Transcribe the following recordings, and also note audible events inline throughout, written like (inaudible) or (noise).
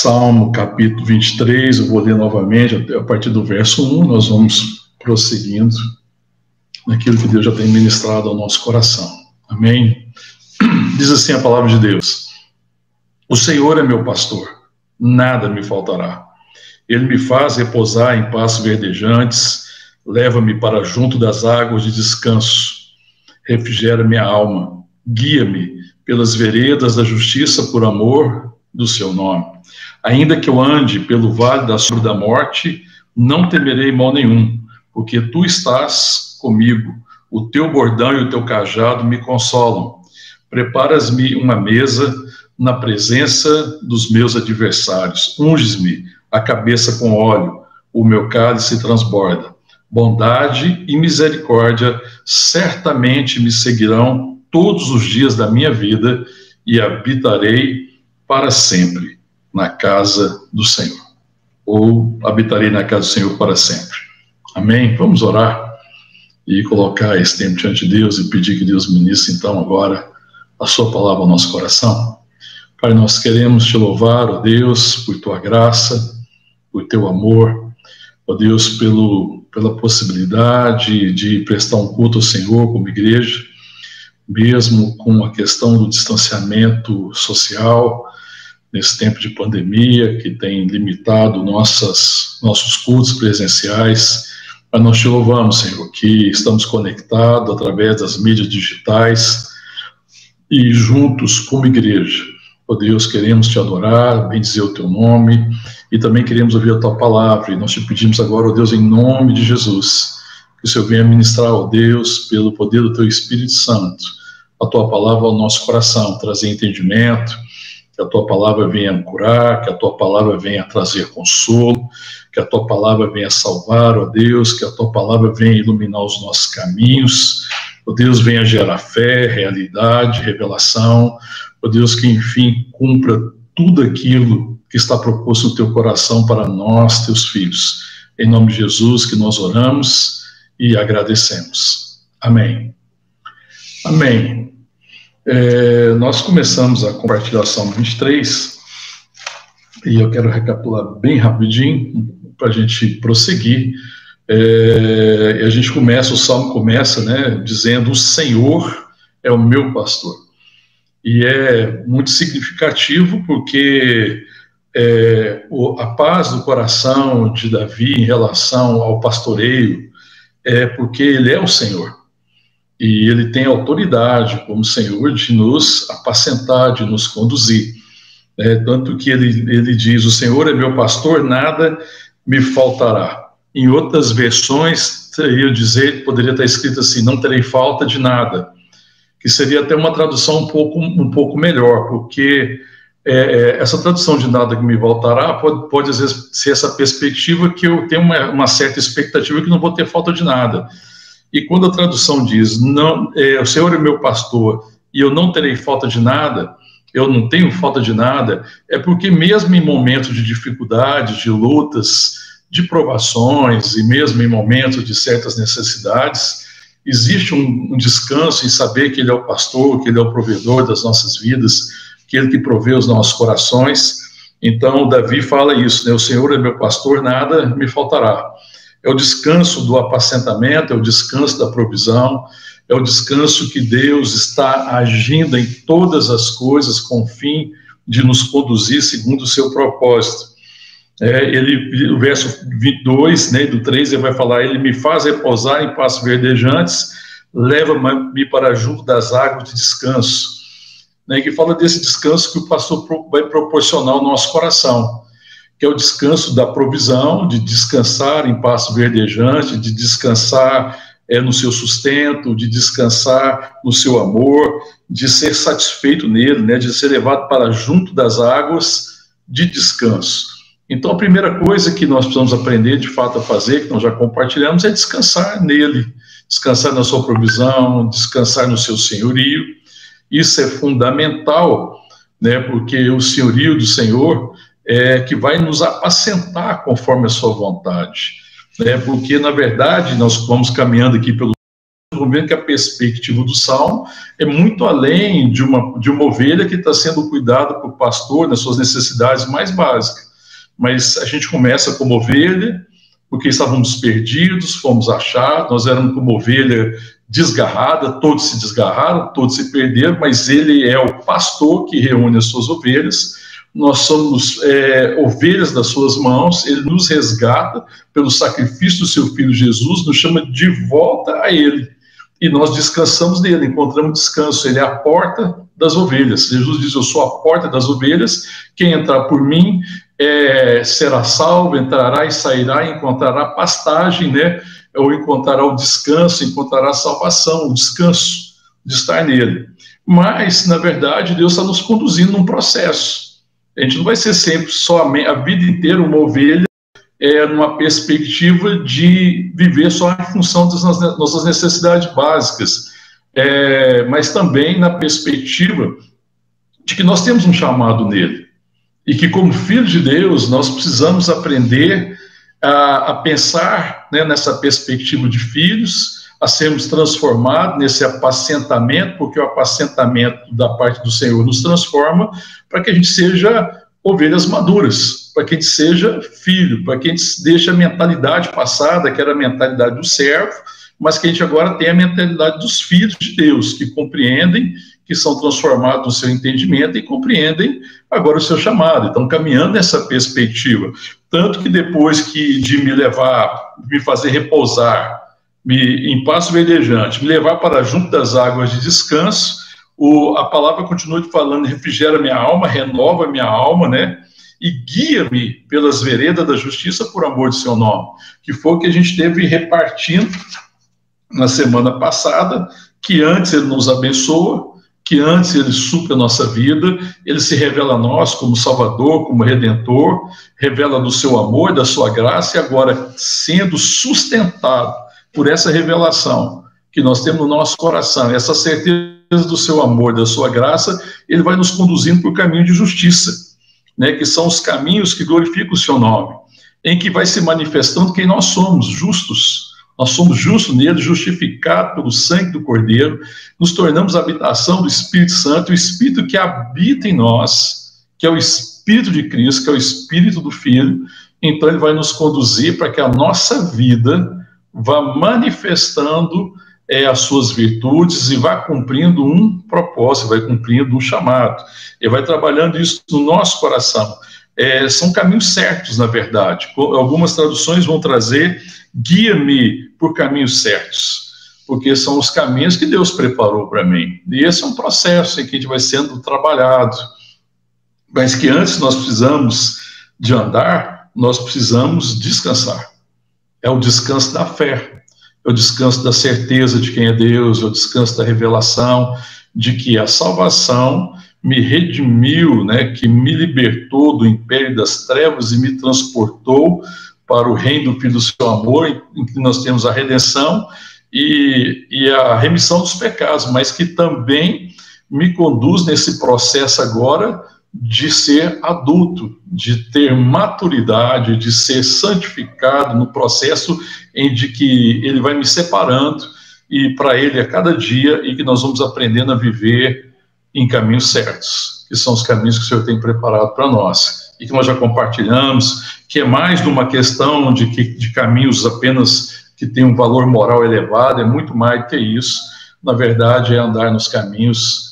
Salmo capítulo 23, eu vou ler novamente, a partir do verso 1, nós vamos prosseguindo naquilo que Deus já tem ministrado ao nosso coração. Amém? Diz assim a palavra de Deus: O Senhor é meu pastor, nada me faltará. Ele me faz repousar em pastos verdejantes, leva-me para junto das águas de descanso, refrigera minha alma, guia-me pelas veredas da justiça por amor do seu nome. Ainda que eu ande pelo vale da sombra da morte, não temerei mal nenhum, porque tu estás comigo. O teu bordão e o teu cajado me consolam. Preparas-me uma mesa na presença dos meus adversários. Unges-me a cabeça com óleo, o meu cálice transborda. Bondade e misericórdia certamente me seguirão todos os dias da minha vida e habitarei para sempre na casa do Senhor. Ou habitarei na casa do Senhor para sempre. Amém? Vamos orar e colocar esse tempo diante de Deus e pedir que Deus ministre então agora a sua palavra ao nosso coração. Pai, nós queremos te louvar, ó Deus, por tua graça, por teu amor, ó Deus, pelo, pela possibilidade de prestar um culto ao Senhor como igreja, mesmo com a questão do distanciamento social, nesse tempo de pandemia que tem limitado nossas, nossos cultos presenciais. Mas nós te louvamos, Senhor, que estamos conectados através das mídias digitais e juntos como igreja. Ó oh Deus, queremos te adorar, bendizer o teu nome e também queremos ouvir a tua palavra. E nós te pedimos agora, ó oh Deus, em nome de Jesus, que o Senhor venha ministrar, ó oh Deus, pelo poder do teu Espírito Santo, a tua palavra ao nosso coração, trazer entendimento, que a tua palavra venha curar, que a tua palavra venha trazer consolo, que a tua palavra venha salvar, ó Deus, que a tua palavra venha iluminar os nossos caminhos, ó Deus, venha gerar fé, realidade, revelação, ó Deus, que enfim cumpra tudo aquilo que está proposto no teu coração para nós, teus filhos. Em nome de Jesus que nós oramos e agradecemos. Amém. Amém. É, nós começamos a compartilhar Salmo 23 e eu quero recapitular bem rapidinho para a gente prosseguir. É, a gente começa, o Salmo começa, né, dizendo: O Senhor é o meu pastor. E é muito significativo porque é, o, a paz do coração de Davi em relação ao pastoreio é porque ele é o Senhor e ele tem autoridade como Senhor de nos apacentar, de nos conduzir. É, tanto que ele, ele diz: O Senhor é meu pastor, nada me faltará. Em outras versões, teria dizer, poderia estar escrito assim: Não terei falta de nada, que seria até uma tradução um pouco, um pouco melhor, porque é, é, essa tradução de nada que me faltará pode, pode às vezes ser essa perspectiva que eu tenho uma, uma certa expectativa que não vou ter falta de nada. E quando a tradução diz, não, é, o Senhor é meu pastor e eu não terei falta de nada, eu não tenho falta de nada, é porque mesmo em momentos de dificuldades, de lutas, de provações e mesmo em momentos de certas necessidades, existe um, um descanso em saber que Ele é o pastor, que Ele é o provedor das nossas vidas, que Ele que provê os nossos corações. Então, Davi fala isso, né? O Senhor é meu pastor, nada me faltará é o descanso do apacentamento, é o descanso da provisão, é o descanso que Deus está agindo em todas as coisas com o fim de nos conduzir segundo o seu propósito. É, ele, o verso 22, né, do 3, ele vai falar, ele me faz repousar em passos verdejantes, leva-me para junto das águas de descanso. Né, que fala desse descanso que o pastor vai proporcionar ao nosso coração que é o descanso da provisão, de descansar em passo verdejante, de descansar é, no seu sustento, de descansar no seu amor, de ser satisfeito nele, né, de ser levado para junto das águas de descanso. Então, a primeira coisa que nós precisamos aprender de fato a fazer, que nós já compartilhamos, é descansar nele, descansar na sua provisão, descansar no seu senhorio. Isso é fundamental, né, porque o senhorio do Senhor é, que vai nos apacentar conforme a sua vontade. Né? Porque, na verdade, nós vamos caminhando aqui pelo ver que a perspectiva do Salmo é muito além de uma, de uma ovelha que está sendo cuidada por pastor nas suas necessidades mais básicas. Mas a gente começa como ovelha, porque estávamos perdidos, fomos achados, nós éramos como ovelha desgarrada, todos se desgarraram, todos se perderam, mas ele é o pastor que reúne as suas ovelhas, nós somos é, ovelhas das suas mãos, ele nos resgata pelo sacrifício do seu filho Jesus, nos chama de volta a ele. E nós descansamos nele, encontramos descanso. Ele é a porta das ovelhas. Jesus diz: Eu sou a porta das ovelhas. Quem entrar por mim é, será salvo, entrará e sairá, e encontrará pastagem, né? Ou encontrará o descanso, encontrará a salvação, o descanso de estar nele. Mas, na verdade, Deus está nos conduzindo num processo. A gente não vai ser sempre só a vida inteira uma ovelha, é, numa perspectiva de viver só em função das nossas necessidades básicas, é, mas também na perspectiva de que nós temos um chamado nele. E que, como filhos de Deus, nós precisamos aprender a, a pensar né, nessa perspectiva de filhos, a sermos transformados nesse apacentamento, porque o apacentamento da parte do Senhor nos transforma para que a gente seja ovelhas maduras, para que a gente seja filho, para que a gente deixe a mentalidade passada, que era a mentalidade do servo, mas que a gente agora tem a mentalidade dos filhos de Deus, que compreendem que são transformados no seu entendimento e compreendem agora o seu chamado. Então, caminhando nessa perspectiva. Tanto que depois que de me levar, me fazer repousar me, em passo verdejante, me levar para junto das águas de descanso, o, a palavra continua falando, refrigera minha alma, renova minha alma, né? E guia-me pelas veredas da justiça por amor de seu nome, que foi o que a gente teve repartindo na semana passada, que antes ele nos abençoa, que antes ele supre a nossa vida, ele se revela a nós como Salvador, como Redentor, revela do seu amor, da sua graça, e agora sendo sustentado por essa revelação que nós temos no nosso coração, essa certeza do seu amor, da sua graça, ele vai nos conduzindo por caminho de justiça, né, que são os caminhos que glorificam o seu nome, em que vai se manifestando quem nós somos, justos, nós somos justos nele, justificados pelo sangue do Cordeiro, nos tornamos habitação do Espírito Santo, o Espírito que habita em nós, que é o Espírito de Cristo, que é o Espírito do Filho. Então, ele vai nos conduzir para que a nossa vida vá manifestando é, as suas virtudes e vá cumprindo um propósito, vai cumprindo um chamado. Ele vai trabalhando isso no nosso coração. É, são caminhos certos, na verdade. Algumas traduções vão trazer guia-me por caminhos certos, porque são os caminhos que Deus preparou para mim. E esse é um processo em que a gente vai sendo trabalhado, mas que antes nós precisamos de andar, nós precisamos descansar. É o descanso da fé, é o descanso da certeza de quem é Deus, é o descanso da revelação de que a salvação me redimiu, né, que me libertou do império das trevas e me transportou para o reino do Filho do seu amor, em que nós temos a redenção e, e a remissão dos pecados, mas que também me conduz nesse processo agora de ser adulto, de ter maturidade, de ser santificado no processo em de que ele vai me separando e para ele a cada dia e que nós vamos aprendendo a viver em caminhos certos, que são os caminhos que o Senhor tem preparado para nós e que nós já compartilhamos que é mais de uma questão de, que, de caminhos apenas que têm um valor moral elevado, é muito mais do que isso. Na verdade, é andar nos caminhos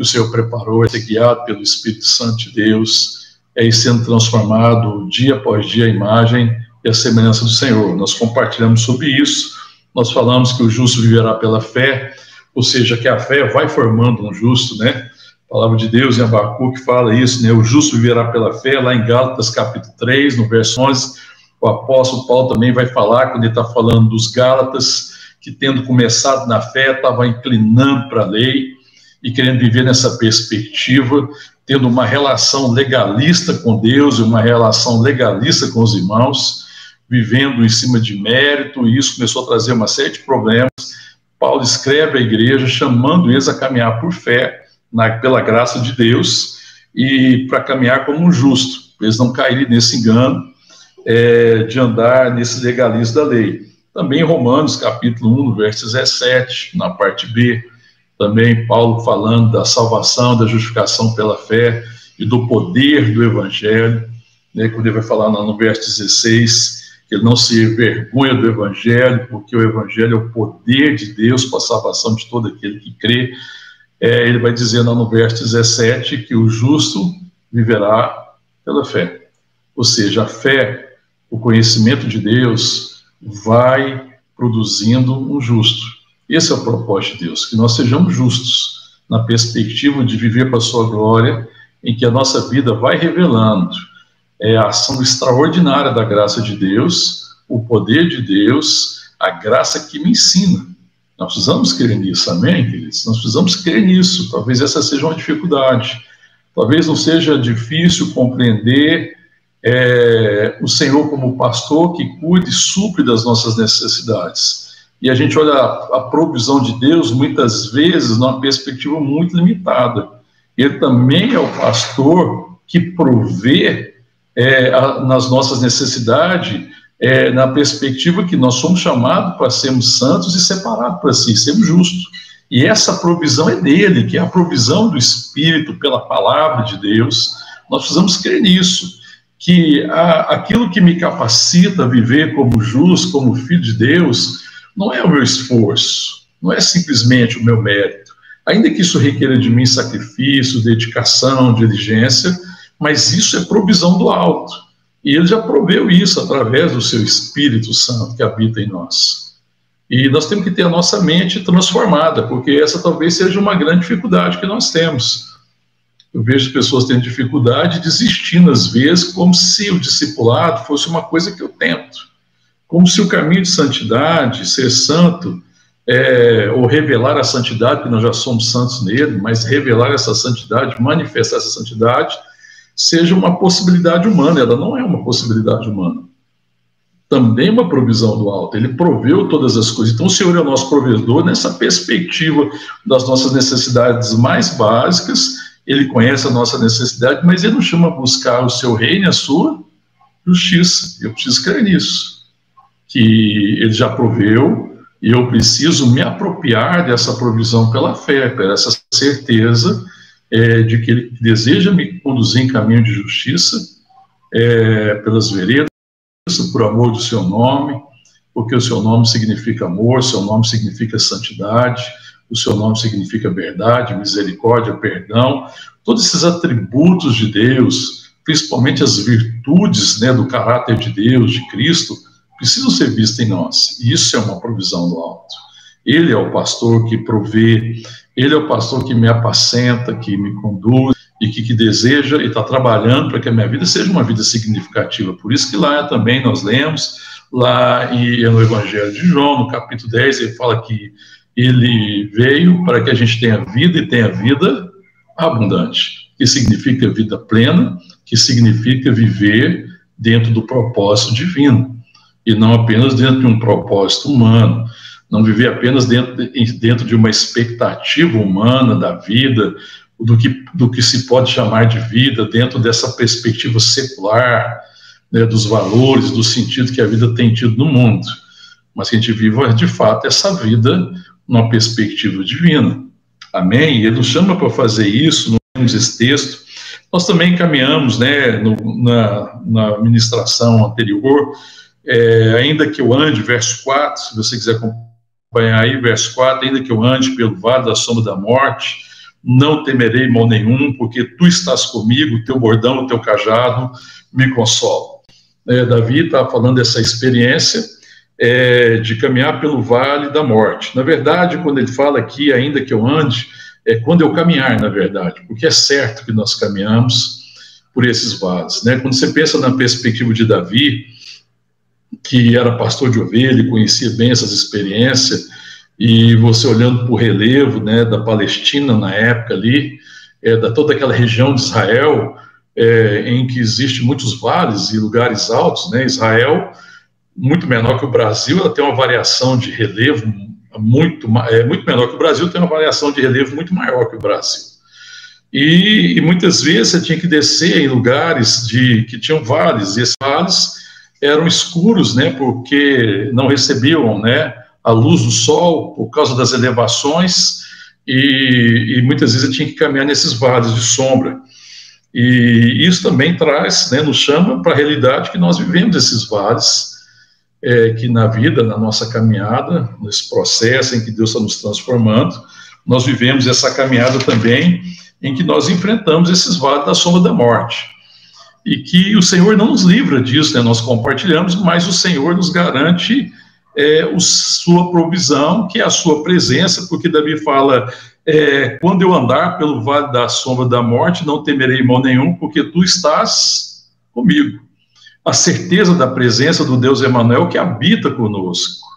que o Senhor preparou, é ser guiado pelo Espírito Santo de Deus, é ir sendo transformado dia após dia a imagem e a semelhança do Senhor. Nós compartilhamos sobre isso, nós falamos que o justo viverá pela fé, ou seja, que a fé vai formando um justo, né? A palavra de Deus em Abacuque fala isso, né? O justo viverá pela fé, lá em Gálatas capítulo 3, no verso 11, o apóstolo Paulo também vai falar, quando ele está falando dos Gálatas, que tendo começado na fé, estava inclinando para a lei e querendo viver nessa perspectiva, tendo uma relação legalista com Deus e uma relação legalista com os irmãos, vivendo em cima de mérito, e isso começou a trazer uma série de problemas. Paulo escreve à igreja, chamando eles a caminhar por fé, na, pela graça de Deus e para caminhar como um justo, eles não caírem nesse engano é, de andar nesse legalismo da lei. Também Romanos, capítulo 1, verso 17, na parte B, também Paulo falando da salvação, da justificação pela fé e do poder do evangelho, né, quando ele vai falar no verso 16, que ele não se vergonha do evangelho, porque o evangelho é o poder de Deus para a salvação de todo aquele que crê. É, ele vai dizer no verso 17 que o justo viverá pela fé. Ou seja, a fé, o conhecimento de Deus, vai produzindo um justo. Esse é o propósito de Deus, que nós sejamos justos na perspectiva de viver para a sua glória, em que a nossa vida vai revelando é, a ação extraordinária da graça de Deus, o poder de Deus, a graça que me ensina. Nós precisamos crer nisso, amém, queridos? Nós precisamos crer nisso. Talvez essa seja uma dificuldade. Talvez não seja difícil compreender é, o Senhor como pastor que cuida e supre das nossas necessidades. E a gente olha a, provisão de Deus muitas vezes numa perspectiva muito limitada. Ele também é o pastor que provê é, a, nas nossas necessidades, é, na perspectiva que nós somos chamados para sermos santos e separados para si, sermos justos. E essa provisão é dele, que é a provisão do Espírito pela palavra de Deus. Nós precisamos crer nisso, que aquilo que me capacita a viver como justo, como filho de Deus, não é o meu esforço, não é simplesmente o meu mérito. Ainda que isso requeira de mim sacrifício, dedicação, diligência, mas isso é provisão do alto. E ele já proveu isso através do seu Espírito Santo que habita em nós. E nós temos que ter a nossa mente transformada, porque essa talvez seja uma grande dificuldade que nós temos. Eu vejo pessoas tendo dificuldade desistindo, às vezes, como se o discipulado fosse uma coisa que eu tento. Como se o caminho de santidade, ser santo, é, ou revelar a santidade, que nós já somos santos nele, mas revelar essa santidade, manifestar essa santidade, seja uma possibilidade humana. Ela não é uma possibilidade humana também uma provisão do alto. Ele proveu todas as coisas. Então, o Senhor é o nosso provedor nessa perspectiva das nossas necessidades mais básicas. Ele conhece a nossa necessidade, mas ele nos chama a buscar o seu reino e a sua justiça. Eu preciso crer nisso. Que ele já proveu e eu preciso me apropriar dessa provisão pela fé, por essa certeza é, de que ele deseja me conduzir em caminho de justiça é, pelas veredas por amor do seu nome, porque o seu nome significa amor, o seu nome significa santidade, o seu nome significa verdade, misericórdia, perdão, todos esses atributos de Deus, principalmente as virtudes né, do caráter de Deus, de Cristo, precisam ser vistas em nós. E isso é uma provisão do alto. Ele é o pastor que provê, ele é o pastor que me apacenta, que me conduz, e que, que deseja e está trabalhando para que a minha vida seja uma vida significativa. Por isso que lá também nós lemos, lá em, no Evangelho de João, no capítulo 10, ele fala que ele veio para que a gente tenha vida e tenha vida abundante, que significa vida plena, que significa viver dentro do propósito divino, e não apenas dentro de um propósito humano, não viver apenas dentro de, dentro de uma expectativa humana da vida, do que, do que se pode chamar de vida dentro dessa perspectiva secular, né, dos valores, do sentido que a vida tem tido no mundo, mas que a gente viva de fato essa vida numa perspectiva divina. Amém? E ele nos chama para fazer isso, nós esse texto. Nós também caminhamos, né, no, na, na ministração anterior, é, ainda que eu ande, verso 4, se você quiser acompanhar aí, verso 4, ainda que eu ande pelo vale da sombra da morte, não temerei mal nenhum, porque tu estás comigo, teu bordão, teu cajado me consolam. É, Davi está falando dessa experiência é, de caminhar pelo vale da morte. Na verdade, quando ele fala aqui, ainda que eu ande, é quando eu caminhar, na verdade, porque é certo que nós caminhamos por esses vales. Né? Quando você pensa na perspectiva de Davi, que era pastor de ovelha conhecia bem essas experiências, e você olhando para o relevo né, da Palestina na época ali, é, da toda aquela região de Israel, é, em que existe muitos vales e lugares altos, né, Israel, muito menor que o Brasil, ela tem uma variação de relevo muito, é, muito menor que o Brasil, tem uma variação de relevo muito maior que o Brasil. E, e muitas vezes você tinha que descer em lugares de, que tinham vales, e esses vales eram escuros, né, porque não recebiam, né, a luz do sol por causa das elevações e, e muitas vezes eu tinha que caminhar nesses vales de sombra. E isso também traz, né, nos chama para a realidade que nós vivemos esses vales, é, que na vida, na nossa caminhada, nesse processo em que Deus está nos transformando, nós vivemos essa caminhada também em que nós enfrentamos esses vales da sombra da morte. E que o Senhor não nos livra disso, né? nós compartilhamos, mas o Senhor nos garante é, o, sua provisão, que é a sua presença, porque Davi fala: é, quando eu andar pelo vale da sombra da morte, não temerei mal nenhum, porque tu estás comigo. A certeza da presença do Deus Emanuel que habita conosco.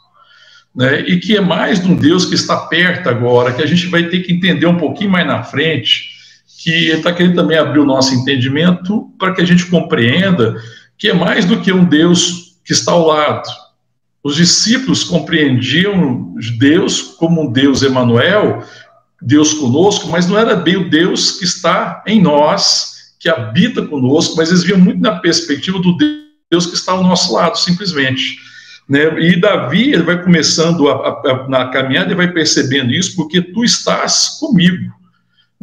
Né, e que é mais de um Deus que está perto agora, que a gente vai ter que entender um pouquinho mais na frente, que está querendo também abrir o nosso entendimento para que a gente compreenda que é mais do que um Deus que está ao lado. Os discípulos compreendiam Deus como um Deus Emanuel, Deus conosco, mas não era bem o Deus que está em nós, que habita conosco, mas eles viam muito na perspectiva do Deus que está ao nosso lado, simplesmente. Né? E Davi ele vai começando a, a, na caminhada e vai percebendo isso, porque tu estás comigo.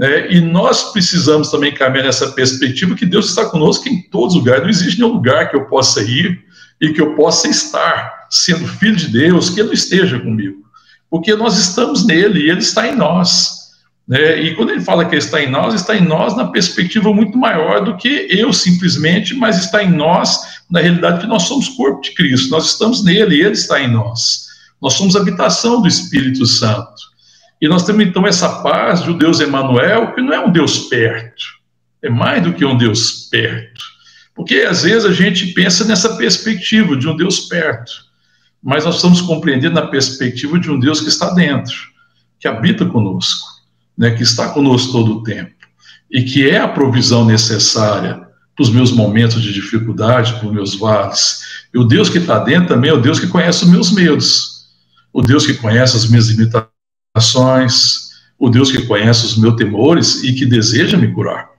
Né? E nós precisamos também caminhar nessa perspectiva que Deus está conosco em todos os lugares. Não existe nenhum lugar que eu possa ir e que eu possa estar sendo filho de Deus que Ele não esteja comigo porque nós estamos nele e ele está em nós. Né? E quando ele fala que ele está em nós, está em nós na perspectiva muito maior do que eu simplesmente, mas está em nós na realidade que nós somos corpo de Cristo, nós estamos nele e ele está em nós. Nós somos habitação do Espírito Santo. E nós temos então essa paz de um Deus Emanuel, que não é um Deus perto, é mais do que um Deus perto. Porque às vezes a gente pensa nessa perspectiva de um Deus perto mas nós estamos compreendendo na perspectiva de um Deus que está dentro, que habita conosco, né, que está conosco todo o tempo, e que é a provisão necessária para os meus momentos de dificuldade, para os meus vales. E o Deus que está dentro também é o Deus que conhece os meus medos, o Deus que conhece as minhas limitações, o Deus que conhece os meus temores e que deseja me curar.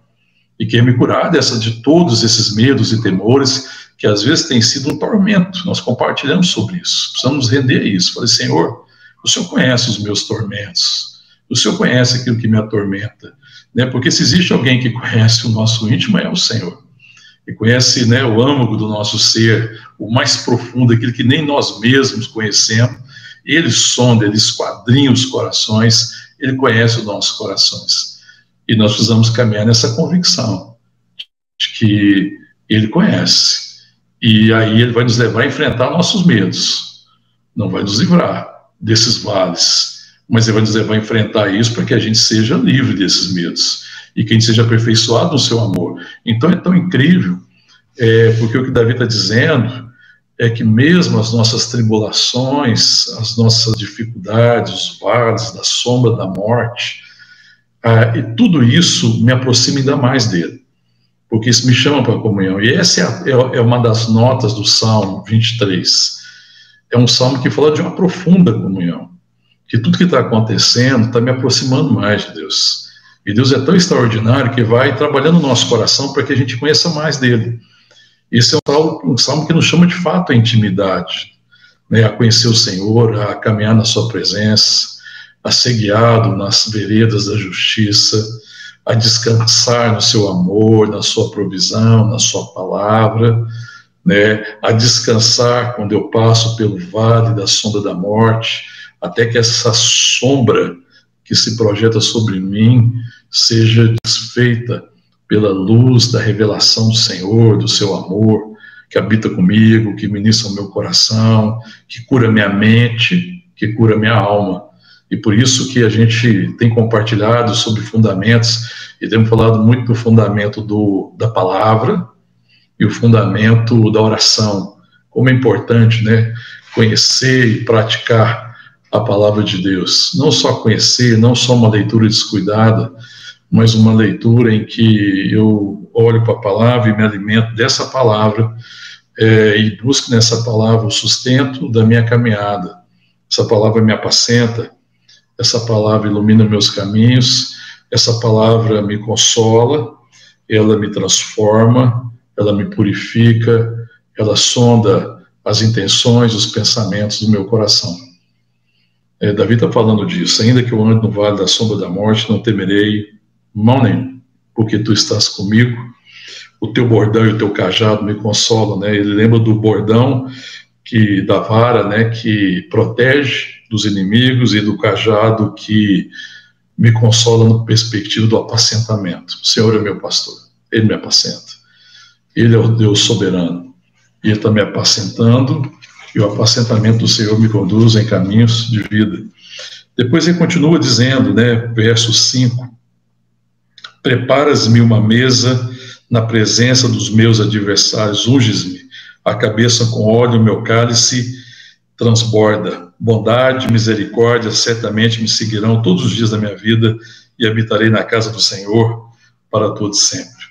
E quer me curar dessa, de todos esses medos e temores que às vezes tem sido um tormento. Nós compartilhamos sobre isso. Precisamos render isso. Falei, Senhor, o Senhor conhece os meus tormentos. O Senhor conhece aquilo que me atormenta. Né? Porque se existe alguém que conhece o nosso íntimo, é o Senhor. E conhece né, o âmago do nosso ser, o mais profundo, aquilo que nem nós mesmos conhecemos. Ele sonda, ele esquadrinha os corações, ele conhece os nossos corações. E nós precisamos caminhar nessa convicção de que ele conhece e aí ele vai nos levar a enfrentar nossos medos. Não vai nos livrar desses vales, mas ele vai nos levar a enfrentar isso para que a gente seja livre desses medos e que a gente seja aperfeiçoado no seu amor. Então é tão incrível, é, porque o que Davi está dizendo é que mesmo as nossas tribulações, as nossas dificuldades, os vales da sombra da morte, ah, e tudo isso me aproxima ainda mais dele porque isso me chama para a comunhão. E essa é, é, é, uma das notas do Salmo 23. É um salmo que fala de uma profunda comunhão, que tudo que está acontecendo está me aproximando mais de Deus. E Deus é tão extraordinário que vai trabalhando no nosso coração para que a gente conheça mais dele. Esse é um salmo, um salmo que nos chama de fato a intimidade, né, a conhecer o Senhor, a caminhar na sua presença, a ser guiado nas veredas da justiça, a descansar no seu amor, na sua provisão, na sua palavra, né? A descansar quando eu passo pelo vale da sombra da morte, até que essa sombra que se projeta sobre mim seja desfeita pela luz da revelação do Senhor, do seu amor, que habita comigo, que ministra o meu coração, que cura minha mente, que cura minha alma e por isso que a gente tem compartilhado sobre fundamentos e temos falado muito do fundamento do, da palavra e o fundamento da oração. Como é importante, né, conhecer e praticar a palavra de Deus. Não só conhecer, não só uma leitura descuidada, mas uma leitura em que eu olho para a palavra e me alimento dessa palavra é, e busco nessa palavra o sustento da minha caminhada. Essa palavra me apacenta, essa palavra ilumina meus caminhos, essa palavra me consola, ela me transforma, ela me purifica, ela sonda as intenções, os pensamentos do meu coração. É, Davi está falando disso. Ainda que eu ande no vale da sombra da morte, não temerei nenhum, porque tu estás comigo. O teu bordão e o teu cajado me consolam, né? Ele lembra do bordão que da vara, né, que protege dos inimigos e do cajado que me consola no perspectiva do apacentamento. O Senhor é meu pastor, Ele me apacenta. Ele é o Deus soberano. E Ele está me apacentando, e o apacentamento do Senhor me conduz em caminhos de vida. Depois ele continua dizendo, né, verso 5: Preparas-me uma mesa na presença dos meus adversários, unges-me a cabeça com óleo, meu cálice transborda. Bondade, misericórdia certamente me seguirão todos os dias da minha vida e habitarei na casa do Senhor para todos sempre.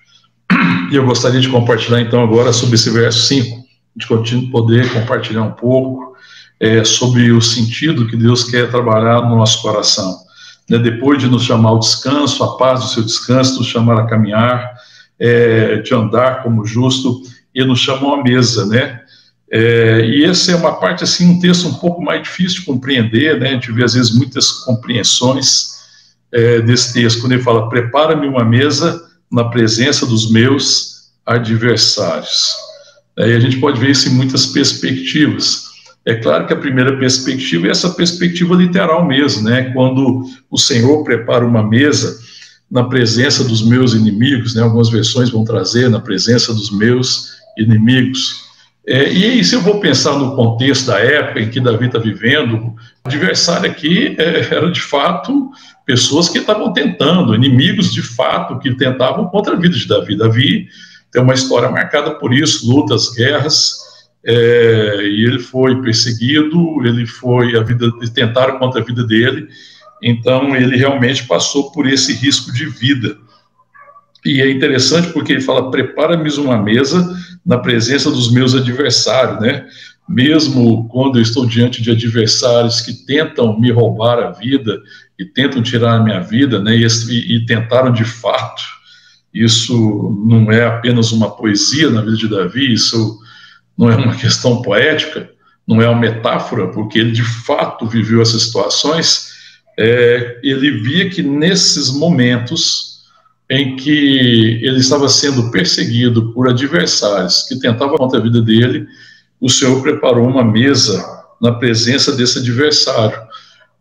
E eu gostaria de compartilhar então agora sobre esse verso 5, de poder compartilhar um pouco é, sobre o sentido que Deus quer trabalhar no nosso coração. Né, depois de nos chamar ao descanso, a paz do seu descanso, nos chamar a caminhar, é, de andar como justo, e nos chamam à mesa, né? É, e essa é uma parte, assim, um texto um pouco mais difícil de compreender, né? A gente vê, às vezes, muitas compreensões é, desse texto, quando ele fala, prepara-me uma mesa na presença dos meus adversários. Aí a gente pode ver isso em muitas perspectivas. É claro que a primeira perspectiva é essa perspectiva literal mesmo, né? Quando o Senhor prepara uma mesa na presença dos meus inimigos, né? Algumas versões vão trazer na presença dos meus inimigos. É, e aí, se eu vou pensar no contexto da época em que Davi está vivendo, o adversário aqui é, era de fato pessoas que estavam tentando, inimigos de fato que tentavam contra a vida de Davi. Davi tem uma história marcada por isso, lutas, guerras, é, e ele foi perseguido, ele foi a vida, tentaram contra a vida dele, então ele realmente passou por esse risco de vida. E é interessante porque ele fala: prepara-me uma mesa na presença dos meus adversários, né? Mesmo quando eu estou diante de adversários que tentam me roubar a vida e tentam tirar a minha vida, né? E, e tentaram de fato. Isso não é apenas uma poesia na vida de Davi, isso não é uma questão poética, não é uma metáfora, porque ele de fato viveu essas situações. É, ele via que nesses momentos em que ele estava sendo perseguido por adversários que tentavam contra a vida dele, o Senhor preparou uma mesa na presença desse adversário.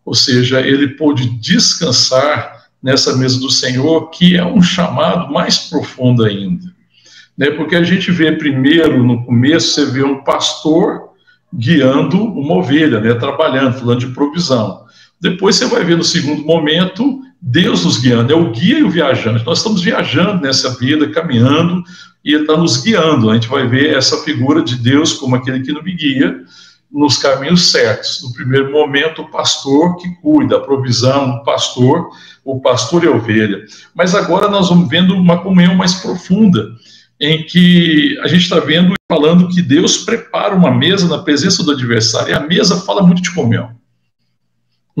Ou seja, ele pôde descansar nessa mesa do Senhor, que é um chamado mais profundo ainda. Né? Porque a gente vê primeiro, no começo, você vê um pastor guiando uma ovelha, né? trabalhando, falando de provisão. Depois você vai ver no segundo momento Deus nos guiando, é o guia e o viajante. Nós estamos viajando nessa vida, caminhando, e Ele está nos guiando. A gente vai ver essa figura de Deus como aquele que nos guia nos caminhos certos. No primeiro momento, o pastor que cuida, a provisão, o pastor, o pastor e a ovelha. Mas agora nós vamos vendo uma comunhão mais profunda, em que a gente está vendo falando que Deus prepara uma mesa na presença do adversário, e a mesa fala muito de comunhão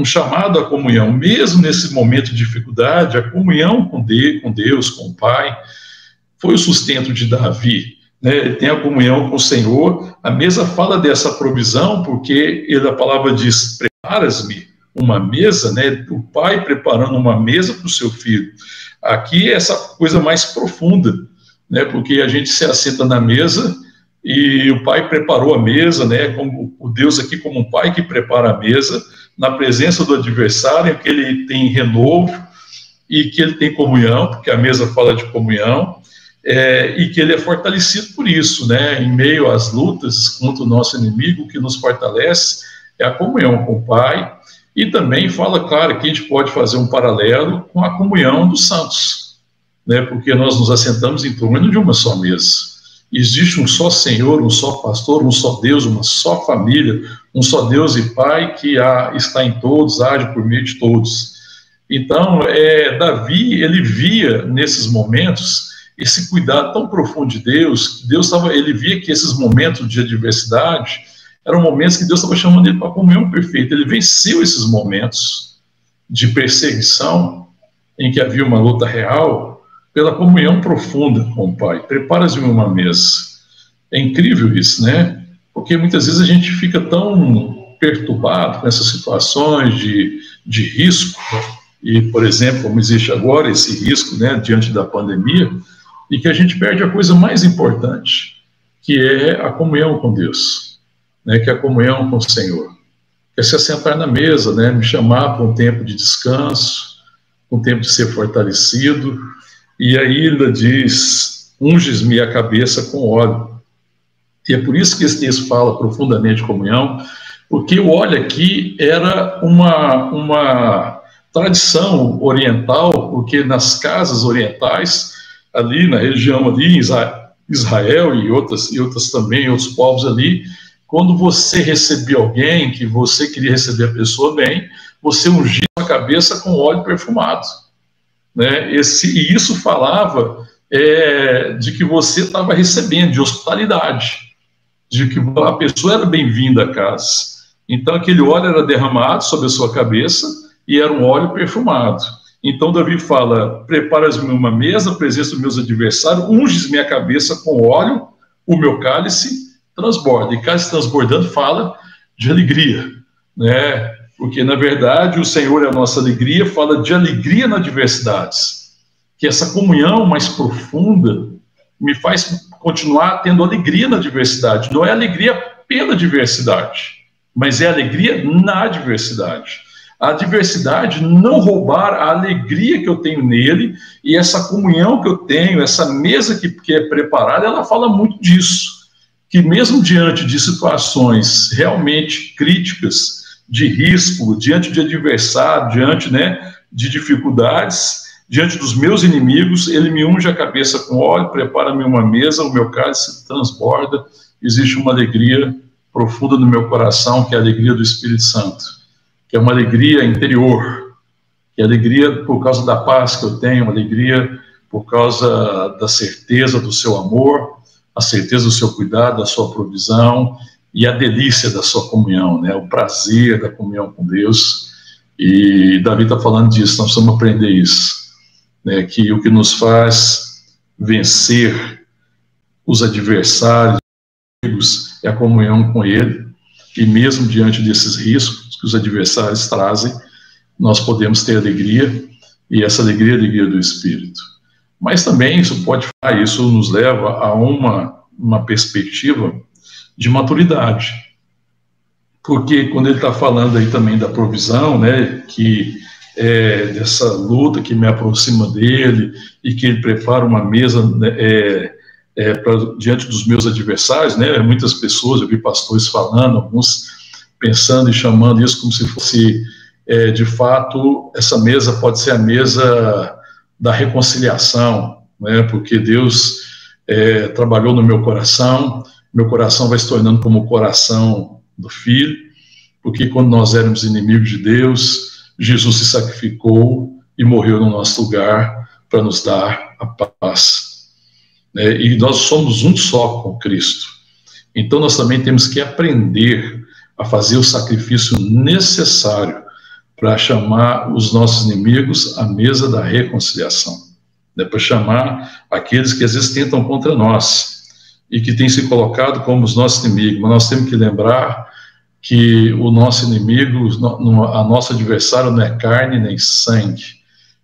um chamado à comunhão, mesmo nesse momento de dificuldade, a comunhão com Deus, com o Pai, foi o sustento de Davi. Né? Ele tem a comunhão com o Senhor. A mesa fala dessa provisão, porque ele, a palavra diz: preparas-me uma mesa, né? o pai preparando uma mesa para o seu filho. Aqui é essa coisa mais profunda, né? porque a gente se assenta na mesa e o pai preparou a mesa, né? como o Deus aqui como um pai que prepara a mesa na presença do adversário, que ele tem renovo e que ele tem comunhão, porque a mesa fala de comunhão, é, e que ele é fortalecido por isso, né? Em meio às lutas contra o nosso inimigo, o que nos fortalece é a comunhão com o Pai, e também fala, claro, que a gente pode fazer um paralelo com a comunhão dos santos, né? Porque nós nos assentamos em torno de uma só mesa. Existe um só Senhor, um só pastor, um só Deus, uma só família, um só Deus e Pai que há, está em todos, age por meio de todos. Então, é, Davi, ele via nesses momentos esse cuidado tão profundo de Deus, Deus estava, ele via que esses momentos de adversidade eram momentos que Deus estava chamando ele para a comunhão perfeita. Ele venceu esses momentos de perseguição, em que havia uma luta real, pela comunhão profunda com o Pai. Prepara-se uma mesa. É incrível isso, né? Porque muitas vezes a gente fica tão perturbado com essas situações de, de risco, e, por exemplo, como existe agora esse risco, né, diante da pandemia, e que a gente perde a coisa mais importante, que é a comunhão com Deus, né, que é a comunhão com o Senhor. É se assentar na mesa, né, me chamar para um tempo de descanso, um tempo de ser fortalecido, e aí ainda diz, unges-me a cabeça com óleo. E é por isso que esse texto fala profundamente de comunhão, porque o óleo aqui era uma, uma tradição oriental, porque nas casas orientais, ali na região ali, em Israel e outras, e outras também, outros povos ali, quando você recebia alguém, que você queria receber a pessoa bem, você ungia a cabeça com óleo perfumado. Né? Esse, e isso falava é, de que você estava recebendo, de hospitalidade, de que a pessoa era bem-vinda à casa. Então aquele óleo era derramado sobre a sua cabeça e era um óleo perfumado. Então Davi fala: Preparas-me uma mesa, presença dos meus adversários, unges minha cabeça com óleo, o meu cálice transborda. E cálice transbordando fala de alegria, né? Porque na verdade o Senhor é a nossa alegria, fala de alegria nas adversidades. Que essa comunhão mais profunda me faz continuar tendo alegria na adversidade. Não é alegria pela adversidade mas é alegria na adversidade. A adversidade não roubar a alegria que eu tenho nele e essa comunhão que eu tenho, essa mesa que, que é preparada, ela fala muito disso. Que mesmo diante de situações realmente críticas, de risco, diante de adversário, diante né, de dificuldades, diante dos meus inimigos, ele me unge a cabeça com óleo, prepara-me uma mesa, o meu cálice transborda, existe uma alegria profunda no meu coração, que é a alegria do Espírito Santo, que é uma alegria interior, que é alegria por causa da paz que eu tenho, uma alegria por causa da certeza do seu amor, a certeza do seu cuidado, da sua provisão e a delícia da sua comunhão, né? O prazer da comunhão com Deus. E Davi está falando disso, nós precisamos aprender isso, né? Que o que nos faz vencer os adversários é a comunhão com Ele, e mesmo diante desses riscos que os adversários trazem, nós podemos ter alegria, e essa alegria é a alegria do Espírito. Mas também isso pode, isso nos leva a uma, uma perspectiva de maturidade. Porque quando ele está falando aí também da provisão, né, que é, dessa luta que me aproxima dele e que ele prepara uma mesa né, é, é, pra, diante dos meus adversários, né? Muitas pessoas, eu vi pastores falando, alguns pensando e chamando isso como se fosse, é, de fato, essa mesa pode ser a mesa da reconciliação, né? Porque Deus é, trabalhou no meu coração, meu coração vai se tornando como o coração do Filho, porque quando nós éramos inimigos de Deus, Jesus se sacrificou e morreu no nosso lugar para nos dar a paz né, e nós somos um só com Cristo. Então nós também temos que aprender a fazer o sacrifício necessário para chamar os nossos inimigos à mesa da reconciliação, né, para chamar aqueles que às vezes tentam contra nós e que têm se colocado como os nossos inimigos. Mas nós temos que lembrar que o nosso inimigo, a nosso adversário não é carne nem sangue,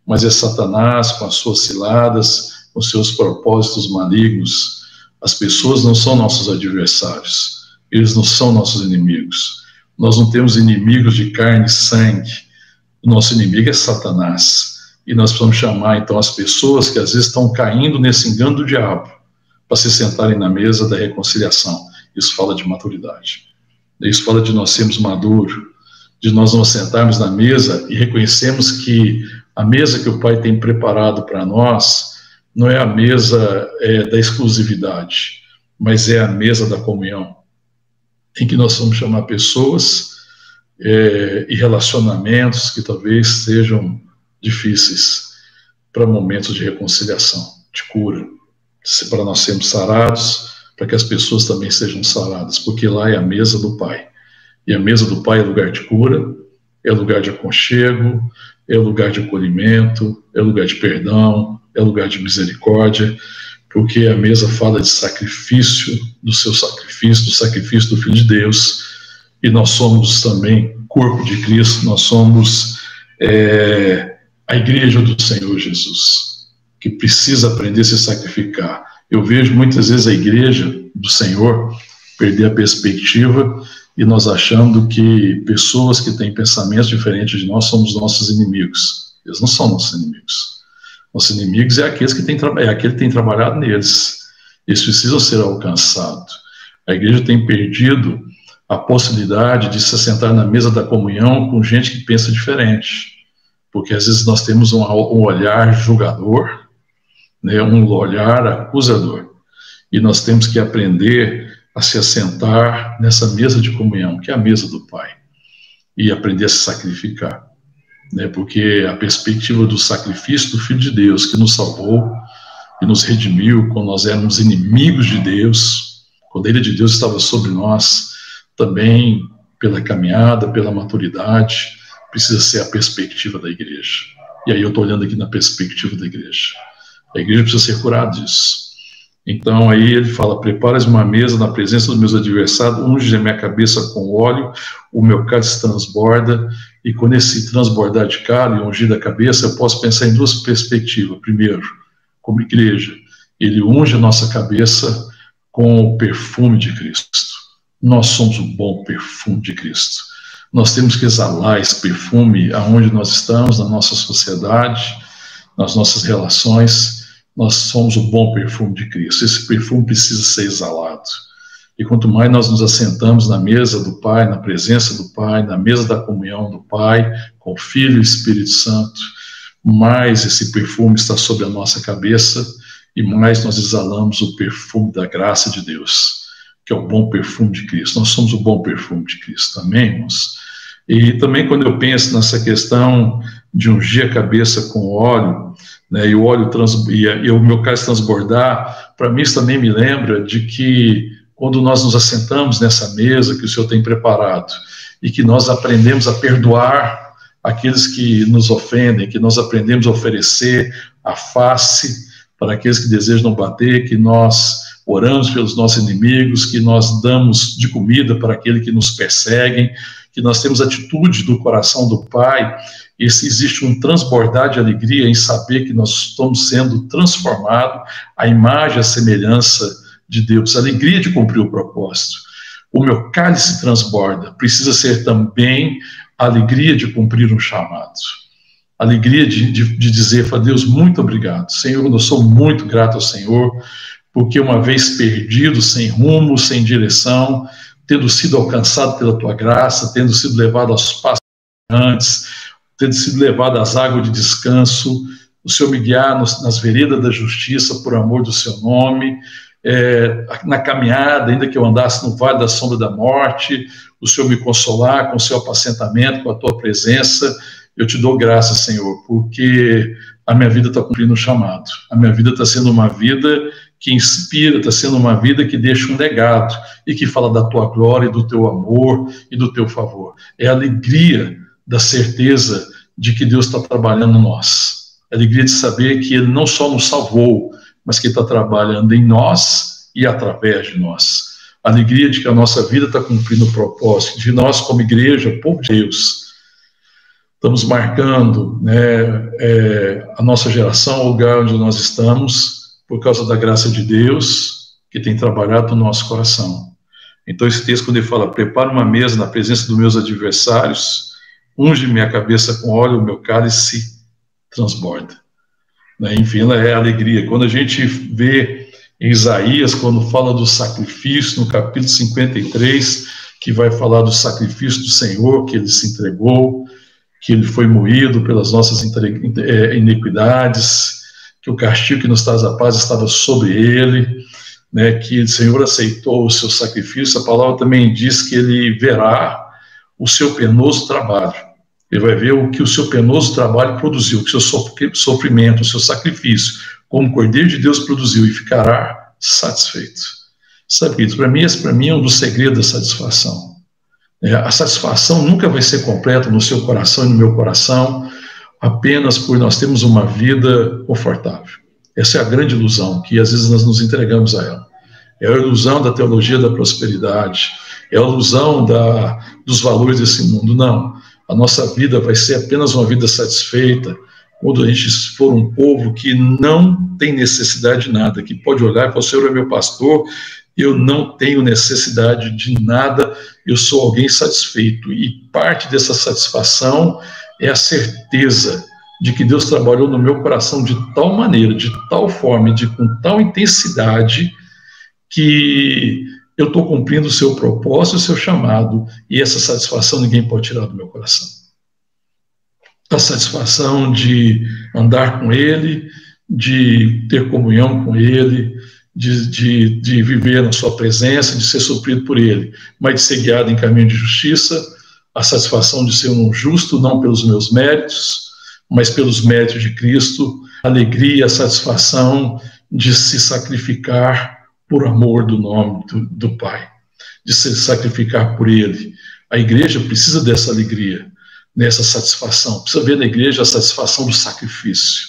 mas é Satanás com as suas ciladas, os seus propósitos malignos. As pessoas não são nossos adversários, eles não são nossos inimigos. Nós não temos inimigos de carne e sangue. O nosso inimigo é Satanás. E nós precisamos chamar então as pessoas que às vezes estão caindo nesse engano do diabo para se sentarem na mesa da reconciliação. Isso fala de maturidade. Isso fala de nós sermos maduros, de nós nos sentarmos na mesa e reconhecemos que a mesa que o Pai tem preparado para nós não é a mesa é, da exclusividade, mas é a mesa da comunhão, em que nós vamos chamar pessoas é, e relacionamentos que talvez sejam difíceis para momentos de reconciliação, de cura, para nós sermos sarados, para que as pessoas também sejam saradas, porque lá é a mesa do Pai. E a mesa do Pai é lugar de cura, é lugar de aconchego, é lugar de acolhimento, é lugar de perdão, é lugar de misericórdia, porque a mesa fala de sacrifício, do seu sacrifício, do sacrifício do Filho de Deus, e nós somos também corpo de Cristo, nós somos é, a igreja do Senhor Jesus, que precisa aprender a se sacrificar. Eu vejo muitas vezes a igreja do Senhor perder a perspectiva e nós achando que pessoas que têm pensamentos diferentes de nós somos nossos inimigos. Eles não são nossos inimigos. Nossos inimigos é aqueles que têm, é aquele que tem trabalhado neles. Eles precisam ser alcançados. A igreja tem perdido a possibilidade de se sentar na mesa da comunhão com gente que pensa diferente. Porque às vezes nós temos um, um olhar julgador, né, um olhar acusador. E nós temos que aprender a se assentar nessa mesa de comunhão, que é a mesa do Pai, e aprender a se sacrificar. Né, porque a perspectiva do sacrifício do Filho de Deus, que nos salvou e nos redimiu quando nós éramos inimigos de Deus, quando a ira de Deus estava sobre nós, também pela caminhada, pela maturidade, precisa ser a perspectiva da igreja. E aí eu estou olhando aqui na perspectiva da igreja. A igreja precisa ser curada disso. Então aí ele fala: Preparas uma mesa na presença dos meus adversários, unge a minha cabeça com óleo, o meu cálice transborda, e quando esse transbordar de cálice, ungir da cabeça, eu posso pensar em duas perspectivas. Primeiro, como igreja, ele unge a nossa cabeça com o perfume de Cristo. Nós somos o bom perfume de Cristo. Nós temos que exalar esse perfume aonde nós estamos, na nossa sociedade, nas nossas relações nós somos o bom perfume de Cristo. Esse perfume precisa ser exalado. E quanto mais nós nos assentamos na mesa do Pai, na presença do Pai, na mesa da comunhão do Pai, com o Filho e o Espírito Santo, mais esse perfume está sobre a nossa cabeça e mais nós exalamos o perfume da graça de Deus, que é o bom perfume de Cristo. Nós somos o bom perfume de Cristo, amém, irmãos? E também quando eu penso nessa questão de ungir a cabeça com óleo, né, e o óleo trans, e, e o meu cálice transbordar, para mim isso também me lembra de que quando nós nos assentamos nessa mesa que o Senhor tem preparado e que nós aprendemos a perdoar aqueles que nos ofendem, que nós aprendemos a oferecer a face para aqueles que desejam bater, que nós oramos pelos nossos inimigos, que nós damos de comida para aqueles que nos perseguem, que nós temos atitude do coração do Pai esse, existe um transbordar de alegria em saber que nós estamos sendo transformados à imagem, à semelhança de Deus, alegria de cumprir o propósito. O meu cálice transborda, precisa ser também alegria de cumprir um chamado. Alegria de, de, de dizer para Deus, muito obrigado. Senhor, eu sou muito grato ao Senhor, porque uma vez perdido, sem rumo, sem direção, tendo sido alcançado pela tua graça, tendo sido levado aos passos antes, tendo sido levado às águas de descanso, o Senhor me guiar nos, nas veredas da justiça por amor do seu nome, é, na caminhada, ainda que eu andasse no vale da sombra da morte, o Senhor me consolar com o seu apacentamento, com a tua presença, eu te dou graça, Senhor, porque a minha vida está cumprindo o chamado, a minha vida está sendo uma vida que inspira, está sendo uma vida que deixa um legado e que fala da tua glória, do teu amor e do teu favor. É a alegria da certeza de que Deus está trabalhando em nós. A alegria de saber que Ele não só nos salvou, mas que está trabalhando em nós e através de nós. A alegria de que a nossa vida está cumprindo o propósito, de nós, como igreja, povo de Deus, estamos marcando né, é, a nossa geração, o lugar onde nós estamos, por causa da graça de Deus que tem trabalhado no nosso coração. Então, esse texto, quando ele fala, prepara uma mesa na presença dos meus adversários, unge minha cabeça com óleo, o meu cálice transborda. Né? Enfim, ela é alegria. Quando a gente vê em Isaías, quando fala do sacrifício, no capítulo 53, que vai falar do sacrifício do Senhor, que ele se entregou, que ele foi moído pelas nossas é, iniquidades, que o castigo que nos traz a paz estava sobre ele, né, que o Senhor aceitou o seu sacrifício. A palavra também diz que ele verá o seu penoso trabalho. Ele vai ver o que o seu penoso trabalho produziu, o seu sofrimento, o seu sacrifício, como o Cordeiro de Deus produziu, e ficará satisfeito. Sabe, para mim, esse para mim é um dos segredos da satisfação. É, a satisfação nunca vai ser completa no seu coração e no meu coração, apenas por nós termos uma vida confortável. Essa é a grande ilusão que às vezes nós nos entregamos a ela. É a ilusão da teologia da prosperidade, é a ilusão da, dos valores desse mundo. Não. A nossa vida vai ser apenas uma vida satisfeita quando a gente for um povo que não tem necessidade de nada, que pode olhar e falar: o Senhor é meu pastor, eu não tenho necessidade de nada, eu sou alguém satisfeito. E parte dessa satisfação é a certeza de que Deus trabalhou no meu coração de tal maneira, de tal forma, de com tal intensidade, que eu estou cumprindo o seu propósito, o seu chamado, e essa satisfação ninguém pode tirar do meu coração. A satisfação de andar com Ele, de ter comunhão com Ele, de, de, de viver na Sua presença, de ser suprido por Ele, mas de ser guiado em caminho de justiça, a satisfação de ser um justo, não pelos meus méritos, mas pelos méritos de Cristo, a alegria, a satisfação de se sacrificar por amor do nome do, do Pai, de se sacrificar por Ele. A igreja precisa dessa alegria, nessa satisfação. Precisa ver na igreja a satisfação do sacrifício,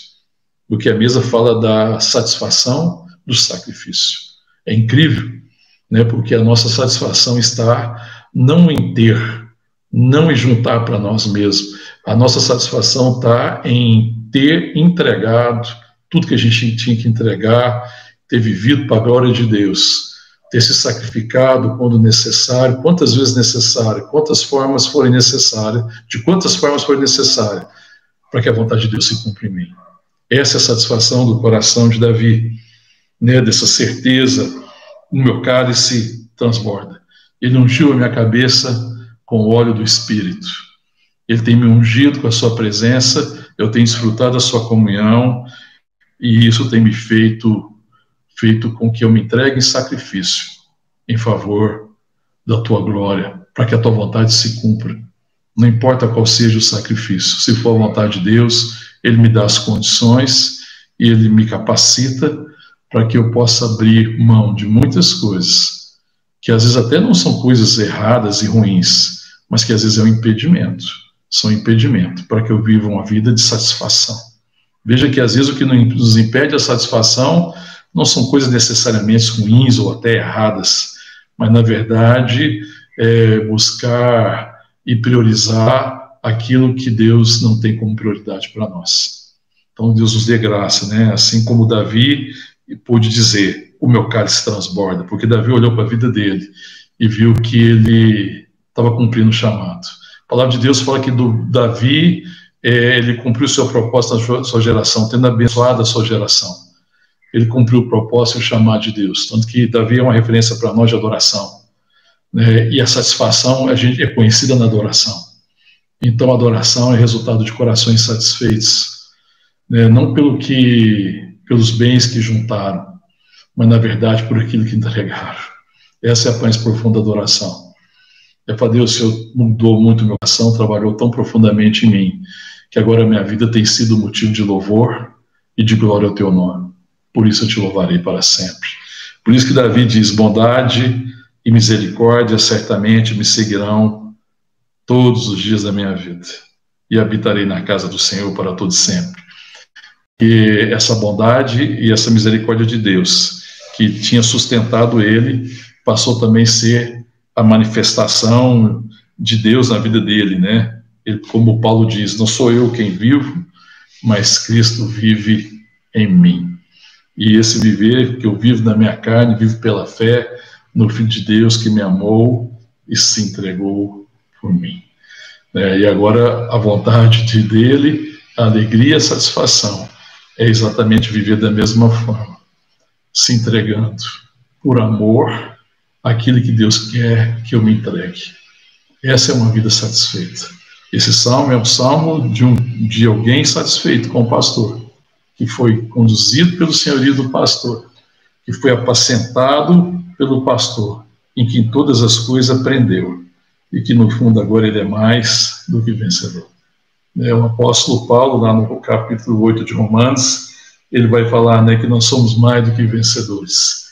porque a mesa fala da satisfação do sacrifício. É incrível, né? Porque a nossa satisfação está não em ter, não juntar para nós mesmos. A nossa satisfação está em ter entregado tudo que a gente tinha que entregar ter vivido para a glória de Deus, ter se sacrificado quando necessário, quantas vezes necessário, quantas formas forem necessárias, de quantas formas forem necessárias, para que a vontade de Deus se cumpra em mim. Essa é a satisfação do coração de Davi, né, dessa certeza, o meu cálice transborda. Ele ungiu a minha cabeça com o óleo do Espírito. Ele tem me ungido com a sua presença, eu tenho desfrutado da sua comunhão, e isso tem me feito feito com que eu me entregue em sacrifício em favor da tua glória, para que a tua vontade se cumpra. Não importa qual seja o sacrifício, se for a vontade de Deus, Ele me dá as condições e Ele me capacita para que eu possa abrir mão de muitas coisas, que às vezes até não são coisas erradas e ruins, mas que às vezes é um impedimento, são impedimento para que eu viva uma vida de satisfação. Veja que às vezes o que nos impede a satisfação não são coisas necessariamente ruins ou até erradas, mas na verdade é buscar e priorizar aquilo que Deus não tem como prioridade para nós. Então Deus nos dê graça, né? Assim como Davi pôde dizer, o meu cálice transborda, porque Davi olhou para a vida dele e viu que ele estava cumprindo o chamado. A palavra de Deus fala que do Davi é, ele cumpriu o seu propósito na sua geração, tendo abençoado a sua geração ele cumpriu o propósito e o chamado de Deus. Tanto que Davi é uma referência para nós de adoração. Né? E a satisfação a gente é conhecida na adoração. Então, a adoração é resultado de corações satisfeitos, né? não pelo que, pelos bens que juntaram, mas na verdade por aquilo que entregaram. Essa é a mais profunda adoração. É para Deus, o Senhor mudou muito meu coração, trabalhou tão profundamente em mim, que agora a minha vida tem sido motivo de louvor e de glória ao teu nome por isso eu te louvarei para sempre. Por isso que Davi diz: bondade e misericórdia certamente me seguirão todos os dias da minha vida, e habitarei na casa do Senhor para todo sempre. E essa bondade e essa misericórdia de Deus, que tinha sustentado ele, passou também a ser a manifestação de Deus na vida dele, né? Ele, como Paulo diz, não sou eu quem vivo, mas Cristo vive em mim. E esse viver que eu vivo na minha carne, vivo pela fé no Filho de Deus que me amou e se entregou por mim. É, e agora a vontade de dele, a alegria, a satisfação é exatamente viver da mesma forma, se entregando por amor aquilo que Deus quer que eu me entregue. Essa é uma vida satisfeita. Esse salmo é um salmo de, um, de alguém satisfeito com o pastor que foi conduzido pelo senhorio do pastor, que foi apacentado pelo pastor, em que todas as coisas aprendeu, e que no fundo agora ele é mais do que vencedor. É, o apóstolo Paulo, lá no capítulo 8 de Romanos, ele vai falar né, que nós somos mais do que vencedores,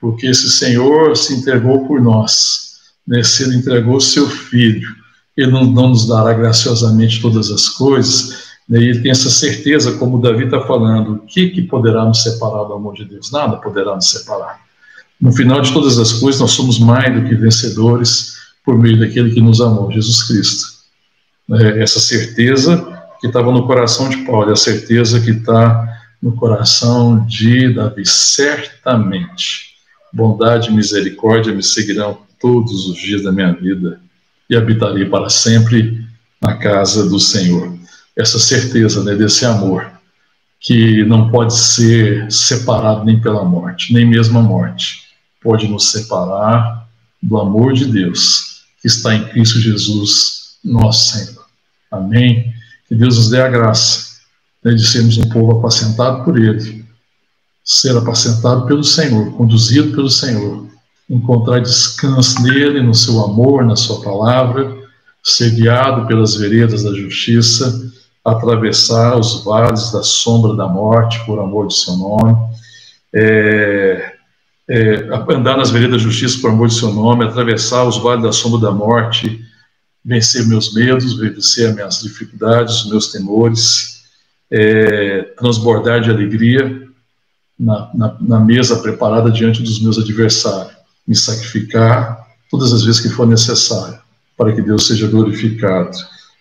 porque esse Senhor se entregou por nós, né, se ele entregou seu Filho, ele não, não nos dará graciosamente todas as coisas, E ele tem essa certeza, como o Davi está falando, o que, que poderá nos separar do amor de Deus? Nada poderá nos separar. No final de todas as coisas, nós somos mais do que vencedores por meio daquele que nos amou, Jesus Cristo. É, essa certeza que estava no coração de Paulo, é a certeza que está no coração de Davi. Certamente, bondade e misericórdia me seguirão todos os dias da minha vida e habitarei para sempre na casa do Senhor. Essa certeza né, desse amor que não pode ser separado nem pela morte, nem mesmo a morte, pode nos separar do amor de Deus que está em Cristo Jesus, nosso Senhor. Amém? Que Deus nos dê a graça né, de sermos um povo apacentado por Ele, ser apacentado pelo Senhor, conduzido pelo Senhor, encontrar descanso nele, no seu amor, na sua palavra, ser guiado pelas veredas da justiça, atravessar os vales da sombra da morte por amor do seu nome, é, é, andar nas veredas da justiça por amor do seu nome, atravessar os vales da sombra da morte, vencer meus medos, vencer as minhas dificuldades, meus temores, é, transbordar de alegria na, na, na, mesa preparada diante dos meus adversários, me sacrificar todas as vezes que for necessário, para que Deus seja glorificado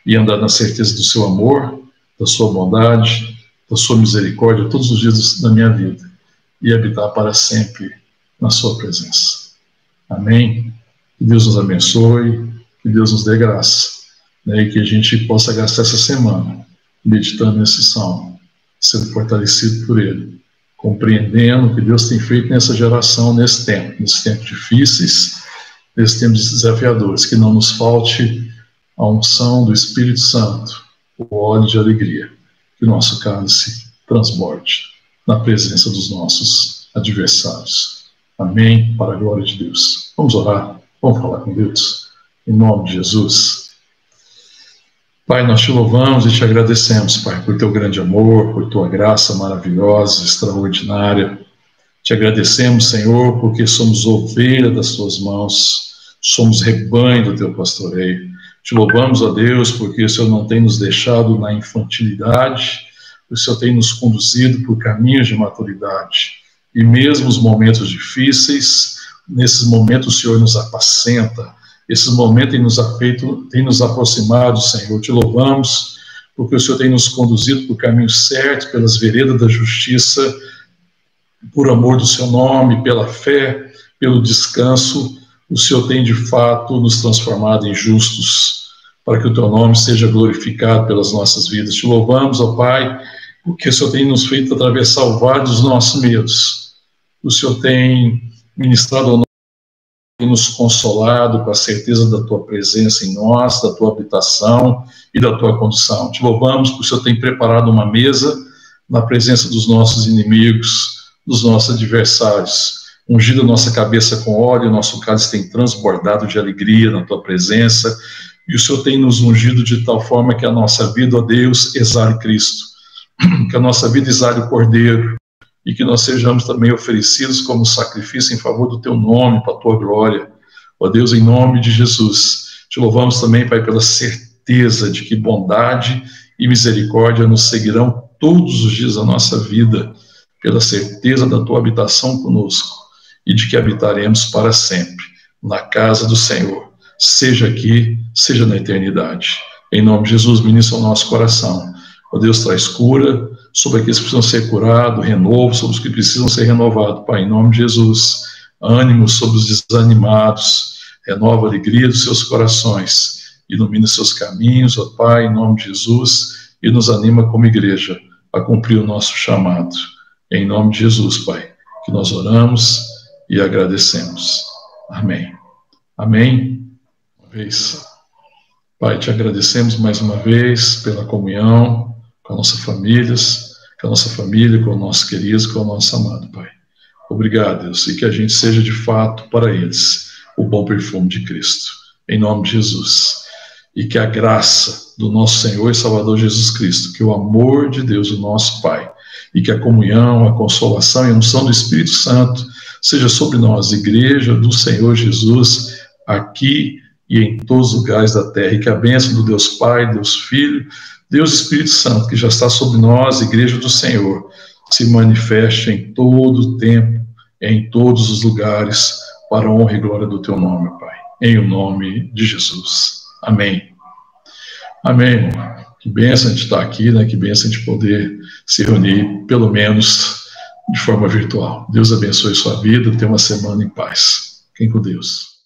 e andar na certeza do seu amor, da sua bondade, da sua misericórdia todos os dias da minha vida e habitar para sempre na sua presença. Amém? Que Deus nos abençoe, que Deus nos dê graça, né, e que a gente possa gastar essa semana meditando nesse salmo, sendo fortalecido por ele, compreendendo o que Deus tem feito nessa geração, nesse tempo, nesses tempos difíceis, nesses tempos desafiadores, que não nos falte a unção do Espírito Santo, o óleo de alegria, que o nosso cálice transborde na presença dos nossos adversários. Amém, para a glória de Deus. Vamos orar, vamos falar com Deus, em nome de Jesus. Pai, nós te louvamos e te agradecemos, Pai, por teu grande amor, por tua graça maravilhosa, extraordinária. Te agradecemos, Senhor, porque somos ovelha das tuas mãos, somos rebanho do teu pastoreio. Te louvamos, ó Deus, porque o Senhor não tem nos deixado na infantilidade, o Senhor tem nos conduzido por caminhos de maturidade. E mesmo os momentos difíceis, nesses momentos o Senhor nos apacenta, esses momentos têm nos, feito, têm nos aproximado, Senhor. Te louvamos, porque o Senhor tem nos conduzido por caminhos certos, pelas veredas da justiça, por amor do Seu nome, pela fé, pelo descanso. O Senhor tem de fato nos transformado em justos, para que o Teu nome seja glorificado pelas nossas vidas. Te louvamos, ó Pai, porque o Senhor tem nos feito atravessar o vale dos nossos medos. O Senhor tem ministrado ao tem nos consolado com a certeza da tua presença em nós, da tua habitação e da tua condição. Te louvamos porque o Senhor tem preparado uma mesa na presença dos nossos inimigos, dos nossos adversários. Ungido a nossa cabeça com óleo, nosso cálice tem transbordado de alegria na tua presença, e o Senhor tem nos ungido de tal forma que a nossa vida, ó Deus, exale Cristo, (clears throat) que a nossa vida exale o Cordeiro, e que nós sejamos também oferecidos como sacrifício em favor do teu nome, para a tua glória. Ó Deus, em nome de Jesus, te louvamos também, Pai, pela certeza de que bondade e misericórdia nos seguirão todos os dias da nossa vida, pela certeza da tua habitação conosco e de que habitaremos para sempre na casa do Senhor, seja aqui, seja na eternidade. Em nome de Jesus, ministra o nosso coração. Ó Deus, traz cura, sobre aqueles que precisam ser curados, renovo sobre os que precisam ser renovados, Pai, em nome de Jesus. Ânimo sobre os desanimados, renova a alegria dos seus corações, ilumina seus caminhos, ó Pai, em nome de Jesus, e nos anima como igreja a cumprir o nosso chamado. Em nome de Jesus, Pai, que nós oramos e agradecemos. Amém. Amém. Uma vez. Pai, te agradecemos mais uma vez pela comunhão, com nossas famílias, com a nossa família, com o nosso querido, com o nosso amado, Pai. Obrigado, Deus, e que a gente seja de fato para eles o bom perfume de Cristo. Em nome de Jesus. E que a graça do nosso Senhor e Salvador Jesus Cristo, que o amor de Deus, o nosso Pai, e que a comunhão, a consolação e a unção do Espírito Santo seja sobre nós, igreja do Senhor Jesus, aqui e em todos os lugares da terra, e que a bênção do Deus Pai, Deus Filho, Deus Espírito Santo, que já está sobre nós, Igreja do Senhor, se manifeste em todo o tempo, em todos os lugares, para a honra e glória do teu nome, Pai. Em o nome de Jesus. Amém. Amém, irmão. Que bênção de estar aqui, né? Que bênção de poder se reunir, pelo menos de forma virtual. Deus abençoe sua vida, tenha uma semana em paz. Fiquem com Deus.